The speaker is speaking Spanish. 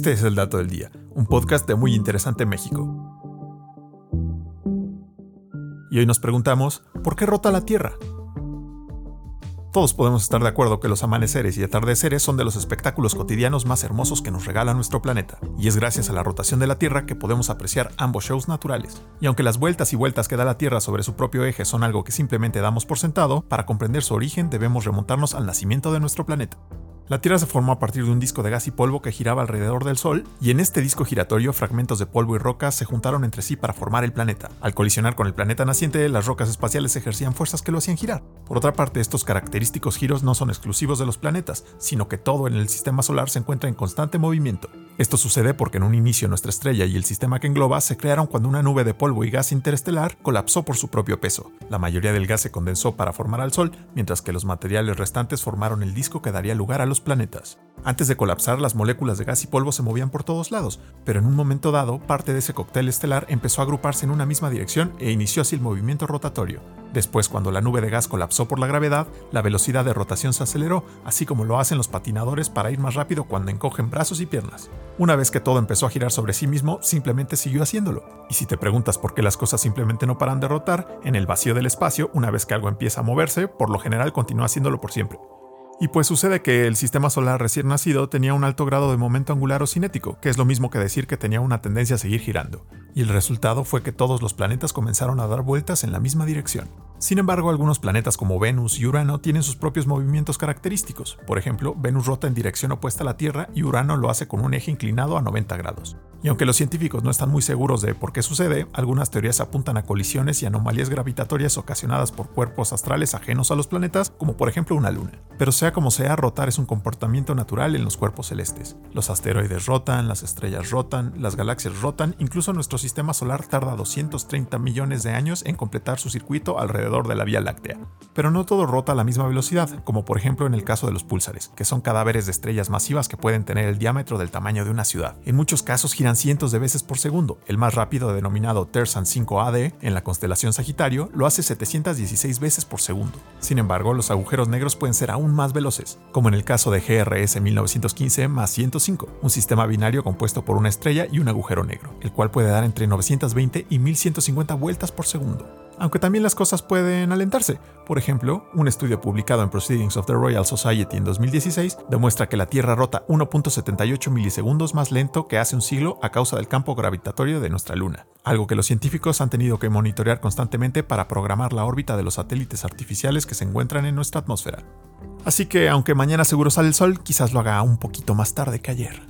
Este es el Dato del Día, un podcast de Muy Interesante México. Y hoy nos preguntamos, ¿por qué rota la Tierra? Todos podemos estar de acuerdo que los amaneceres y atardeceres son de los espectáculos cotidianos más hermosos que nos regala nuestro planeta, y es gracias a la rotación de la Tierra que podemos apreciar ambos shows naturales. Y aunque las vueltas y vueltas que da la Tierra sobre su propio eje son algo que simplemente damos por sentado, para comprender su origen debemos remontarnos al nacimiento de nuestro planeta. La Tierra se formó a partir de un disco de gas y polvo que giraba alrededor del Sol, y en este disco giratorio fragmentos de polvo y rocas se juntaron entre sí para formar el planeta. Al colisionar con el planeta naciente, las rocas espaciales ejercían fuerzas que lo hacían girar. Por otra parte, estos característicos giros no son exclusivos de los planetas, sino que todo en el sistema solar se encuentra en constante movimiento. Esto sucede porque en un inicio nuestra estrella y el sistema que engloba se crearon cuando una nube de polvo y gas interestelar colapsó por su propio peso. La mayoría del gas se condensó para formar al Sol, mientras que los materiales restantes formaron el disco que daría lugar a los planetas. Antes de colapsar, las moléculas de gas y polvo se movían por todos lados, pero en un momento dado, parte de ese cóctel estelar empezó a agruparse en una misma dirección e inició así el movimiento rotatorio. Después, cuando la nube de gas colapsó por la gravedad, la velocidad de rotación se aceleró, así como lo hacen los patinadores para ir más rápido cuando encogen brazos y piernas. Una vez que todo empezó a girar sobre sí mismo, simplemente siguió haciéndolo. Y si te preguntas por qué las cosas simplemente no paran de rotar, en el vacío del espacio, una vez que algo empieza a moverse, por lo general continúa haciéndolo por siempre. Y pues sucede que el sistema solar recién nacido tenía un alto grado de momento angular o cinético, que es lo mismo que decir que tenía una tendencia a seguir girando. Y el resultado fue que todos los planetas comenzaron a dar vueltas en la misma dirección. Sin embargo, algunos planetas como Venus y Urano tienen sus propios movimientos característicos. Por ejemplo, Venus rota en dirección opuesta a la Tierra y Urano lo hace con un eje inclinado a 90 grados. Y aunque los científicos no están muy seguros de por qué sucede, algunas teorías apuntan a colisiones y anomalías gravitatorias ocasionadas por cuerpos astrales ajenos a los planetas, como por ejemplo una luna. Pero sea como sea, rotar es un comportamiento natural en los cuerpos celestes. Los asteroides rotan, las estrellas rotan, las galaxias rotan, incluso nuestro sistema solar tarda 230 millones de años en completar su circuito alrededor de la Vía Láctea. Pero no todo rota a la misma velocidad, como por ejemplo en el caso de los púlsares, que son cadáveres de estrellas masivas que pueden tener el diámetro del tamaño de una ciudad. En muchos casos cientos de veces por segundo. El más rápido, denominado Tersan 5AD, en la constelación Sagitario, lo hace 716 veces por segundo. Sin embargo, los agujeros negros pueden ser aún más veloces, como en el caso de GRS 1915 más 105, un sistema binario compuesto por una estrella y un agujero negro, el cual puede dar entre 920 y 1150 vueltas por segundo aunque también las cosas pueden alentarse. Por ejemplo, un estudio publicado en Proceedings of the Royal Society en 2016 demuestra que la Tierra rota 1.78 milisegundos más lento que hace un siglo a causa del campo gravitatorio de nuestra Luna, algo que los científicos han tenido que monitorear constantemente para programar la órbita de los satélites artificiales que se encuentran en nuestra atmósfera. Así que aunque mañana seguro sale el sol, quizás lo haga un poquito más tarde que ayer.